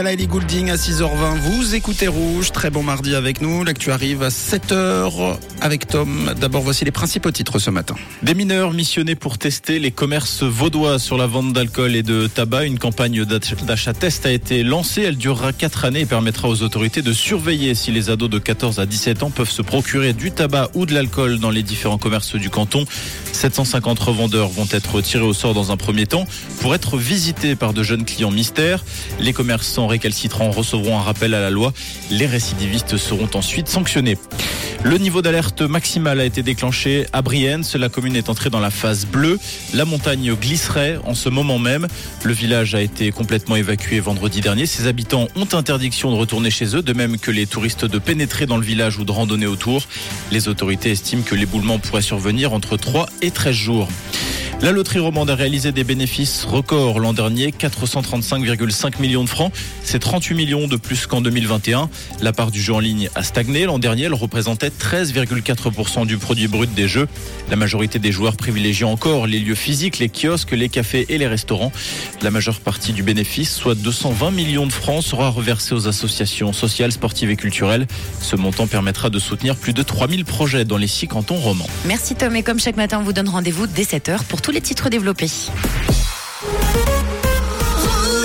Là, Ellie Goulding à 6h20. Vous écoutez Rouge. Très bon mardi avec nous. L'actu arrive à 7h avec Tom. D'abord, voici les principaux titres ce matin. Des mineurs missionnés pour tester les commerces vaudois sur la vente d'alcool et de tabac. Une campagne d'achat test a été lancée. Elle durera 4 années et permettra aux autorités de surveiller si les ados de 14 à 17 ans peuvent se procurer du tabac ou de l'alcool dans les différents commerces du canton. 750 revendeurs vont être tirés au sort dans un premier temps pour être visités par de jeunes clients mystères. Les commerçants récalcitrants recevront un rappel à la loi. Les récidivistes seront ensuite sanctionnés. Le niveau d'alerte maximal a été déclenché à Brienne. La commune est entrée dans la phase bleue. La montagne glisserait en ce moment même. Le village a été complètement évacué vendredi dernier. Ses habitants ont interdiction de retourner chez eux, de même que les touristes de pénétrer dans le village ou de randonner autour. Les autorités estiment que l'éboulement pourrait survenir entre 3 et 13 jours. La loterie romande a réalisé des bénéfices records l'an dernier, 435,5 millions de francs. C'est 38 millions de plus qu'en 2021. La part du jeu en ligne a stagné. L'an dernier, elle représentait 13,4% du produit brut des jeux. La majorité des joueurs privilégient encore les lieux physiques, les kiosques, les cafés et les restaurants. La majeure partie du bénéfice, soit 220 millions de francs, sera reversée aux associations sociales, sportives et culturelles. Ce montant permettra de soutenir plus de 3000 projets dans les six cantons romans. Merci Tom et comme chaque matin, on vous donne rendez-vous dès 7h pour tous les titres développés.